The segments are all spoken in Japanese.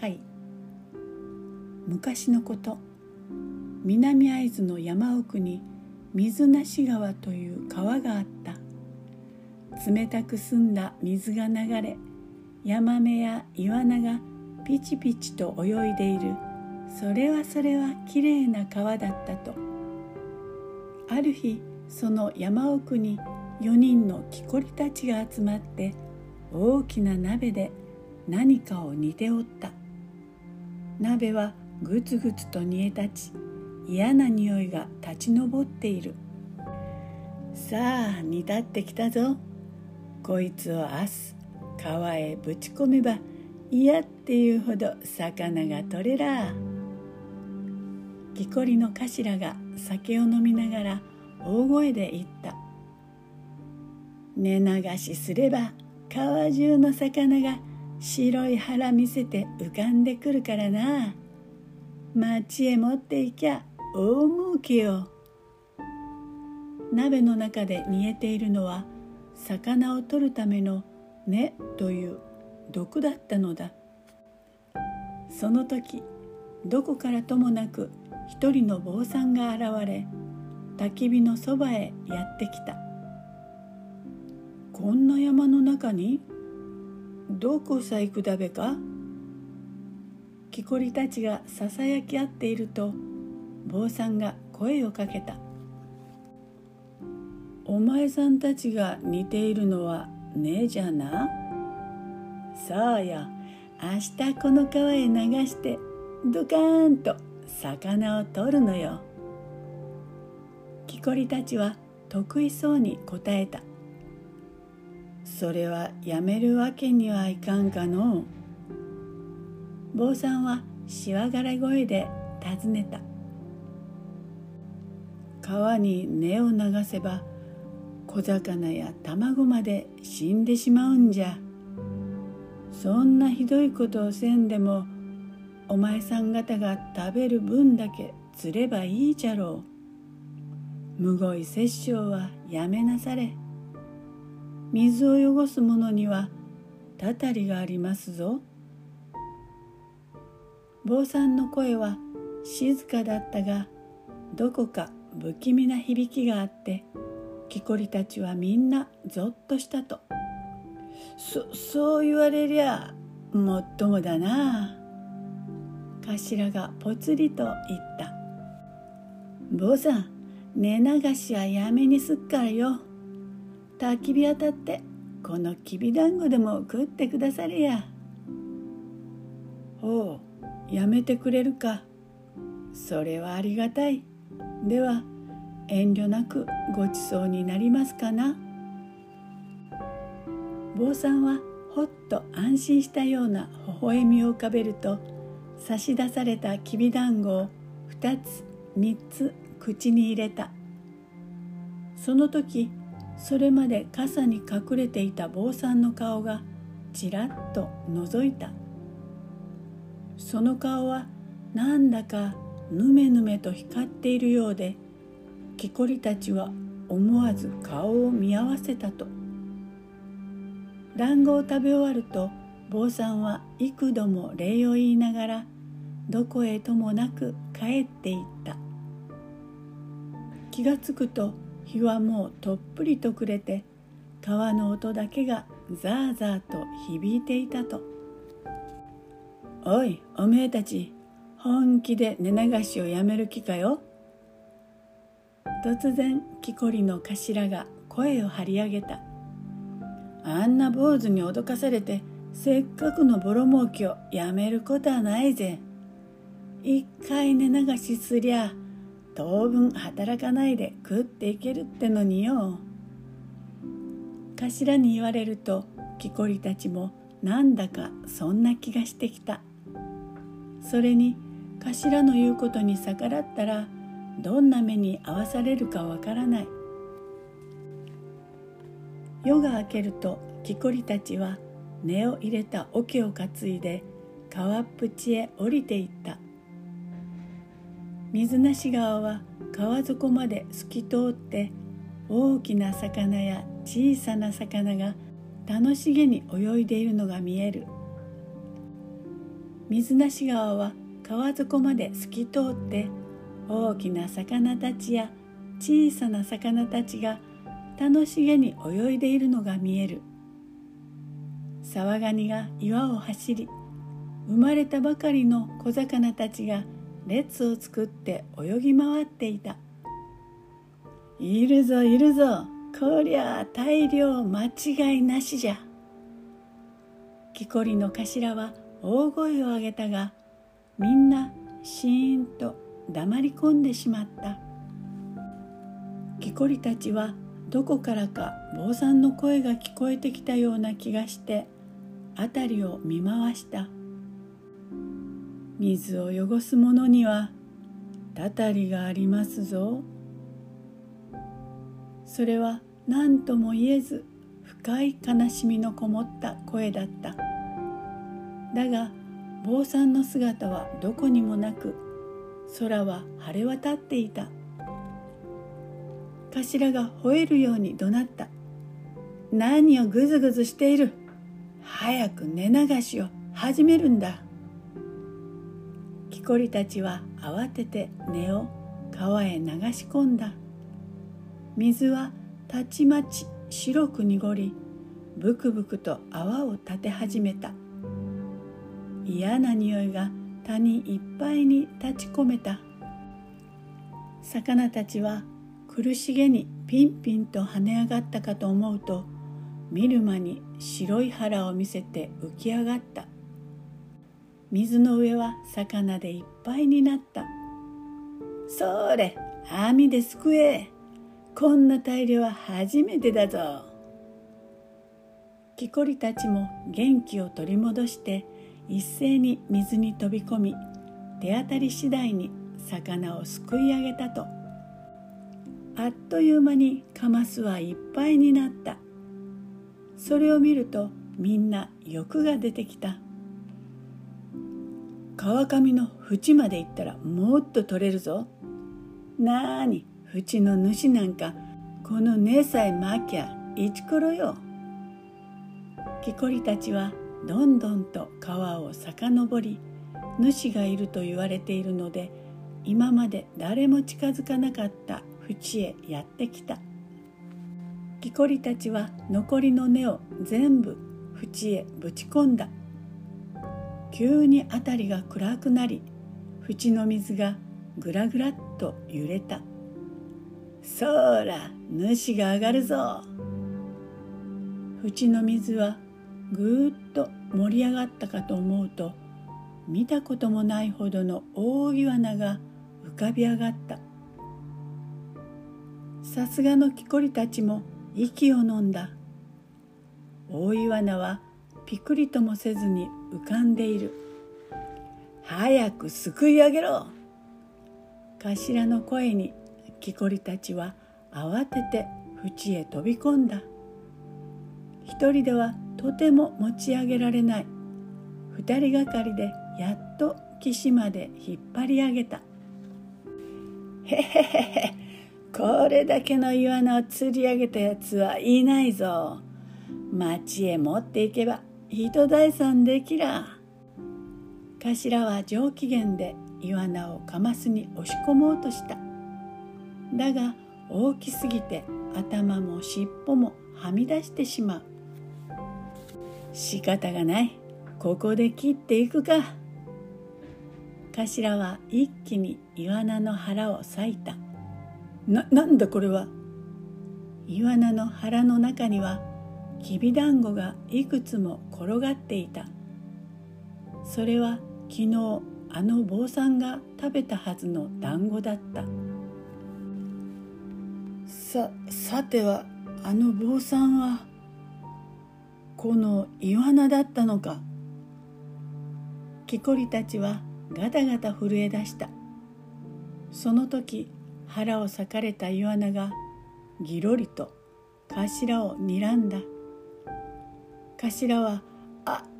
回。昔のこと。南会津の山奥に水無川という川があった。冷たく澄んだ水が流れヤマメやイワナがピチピチと泳いでいる。それはそれはきれいな川だったと。ある日その山奥に4人の木こりたちが集まって大きな鍋で何かを煮ておった。鍋はぐつぐつと煮え立ち嫌な匂いが立ち上っている。さあ煮立ってきたぞ。こいつを明日川へぶち込めば嫌っていうほど魚が取れら。木こりの頭が酒を飲みながら大声で言った。寝流しすれば川中の魚が白い腹見せて浮かんでくるからな。町へ持っていきゃ大儲けよ。鍋の中で煮えているのは魚を取るための根という毒だったのだ。その時どこからともなく一人の坊さんが現れ焚き火のそばへやってきた。こんな山の中にどこさ行くだべか？木こりたちがささやき合っていると坊さんが声をかけた「お前さんたちが似ているのはねえじゃな？そうよ。明日この川へ流してドカーンと魚を取るのよ」木こりたちは得意そうに答えた「それはやめるわけにはいかんかのう」坊さんはしわがら声で尋ねた。川に根を流せば小魚や卵まで死んでしまうんじゃ。そんなひどいことをせんでもお前さん方が食べる分だけ釣ればいいじゃろう。むごい殺生はやめなされ。水を汚す者にはたたりがありますぞ。坊さんの声は静かだったがどこか不気味な響きがあって木こりたちはみんなぞっとしたと。そそう言われりゃもっともだな。頭がぽつりと言った。坊さん寝流しはやめにすっからよ。焚き火当たってこのきびだんごでも食ってくだされや。ほうやめてくれるか。それはありがたい。では遠慮なくごちそうになりますかな。坊さんはほっと安心したような微笑みを浮かべると差し出されたきびだんごを2つ3つ口に入れた。その時それまで傘に隠れていた坊さんの顔がちらっと覗いた。その顔はなんだかぬめぬめと光っているようで木こりたちは思わず顔を見合わせたと。団子を食べ終わると坊さんは幾度も礼を言いながらどこへともなく帰っていった。気がつくと日はもうとっぷりと暮れて川の音だけがザーザーと響いていたと「おいおめえたち本気で寝流しをやめる気かよ？突然木こりの頭が声を張り上げた。あんな坊主に脅かされてせっかくのボロ儲けをやめることはないぜ。一回寝流しすりゃ当分働かないで食っていけるってのによ。頭に言われると木こりたちもなんだかそんな気がしてきた。それに頭の言うことに逆らったらどんな目に遭わされるかわからない。夜が明けると木こりたちは根を入れた桶を担いで川っぷちへ降りていった。水無川は川底まで透き通って大きな魚や小さな魚が楽しげに泳いでいるのが見える。水無川は川底まで透き通って大きな魚たちや小さな魚たちが楽しげに泳いでいるのが見える。沢ガニが岩を走り生まれたばかりの小魚たちが列を作って泳ぎ回っていた。いるぞいるぞ。こりゃ大量間違いなしじゃ。木こりの頭は大声を上げたがみんなシーンと黙り込んでしまった。木こりたちはどこからか坊さんの声が聞こえてきたような気がして辺りを見回した。水を汚すものにはたたりがありますぞ。それは何とも言えず深い悲しみのこもった声だった。だが坊さんの姿はどこにもなく空は晴れ渡っていた。頭が吠えるように怒鳴った。何をぐずぐずしている。早く寝流しを始めるんだ。こりたちは慌てて根を川へ流し込んだ。水はたちまち白く濁りブクブクと泡を立て始めた。嫌な匂いが谷いっぱいに立ち込めた。魚たちは苦しげにピンピンと跳ね上がったかと思うと見る間に白い腹を見せて浮き上がった。水の上は魚でいっぱいになった。それ網ですくえ。こんな大量は初めてだぞ。木こりたちも元気を取り戻して一斉に水に飛び込み手当たり次第に魚をすくい上げたと。あっという間にカマスはいっぱいになった。それを見るとみんな欲が出てきた。川上の縁まで行ったらもっと取れるぞ。なーに縁の主なんかこの根さえまきゃいちころよ。木こりたちはどんどんと川を遡り主がいると言われているので今まで誰も近づかなかった淵へやってきた。木こりたちは残りの根を全部淵へぶち込んだ。急に辺りが暗くなり淵の水がぐらぐらっと揺れたそら主が上がるぞ淵の水はぐーっと盛り上がったかと思うと見たこともないほどの大イワナが浮かび上がったさすがの木こりたちも息を飲んだ大イワナはピクリともせずに浮かんでいる。早くすくい上げろ。頭の声に木こりたちは慌てて縁へ飛び込んだ。一人ではとても持ち上げられない。二人がかりでやっと岸まで引っ張り上げた。へへへへ。これだけのイワナを釣り上げたやつはいないぞ。町へ持っていけば人第三できら。頭は上機嫌でイワナをカマスに押し込もうとした。だが大きすぎて頭も尻尾もはみ出してしまう。仕方がない。ここで切っていくか。頭は一気にイワナの腹を裂いた。な、なんだこれは。イワナの腹の中にはきびだんごがいくつも転がっていた。それは昨日あの坊さんが食べたはずの団子だった。さ、さてはあの坊さんはこのイワナだったのか。木こりたちはガタガタ震え出した。その時腹を裂かれたイワナがぎろりと頭を睨んだ頭は「あっ!」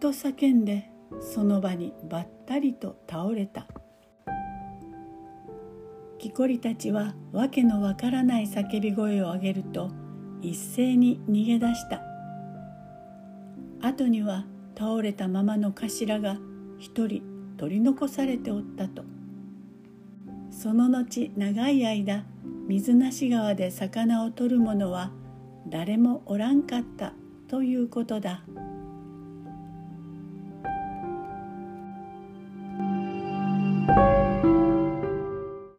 と叫んでその場にばったりと倒れた。木こりたちはわけのわからない叫び声を上げると一斉に逃げ出した。後には倒れたままの頭が一人取り残されておったと。その後長い間水無川で魚を取る者は誰もおらんかった。ということだ。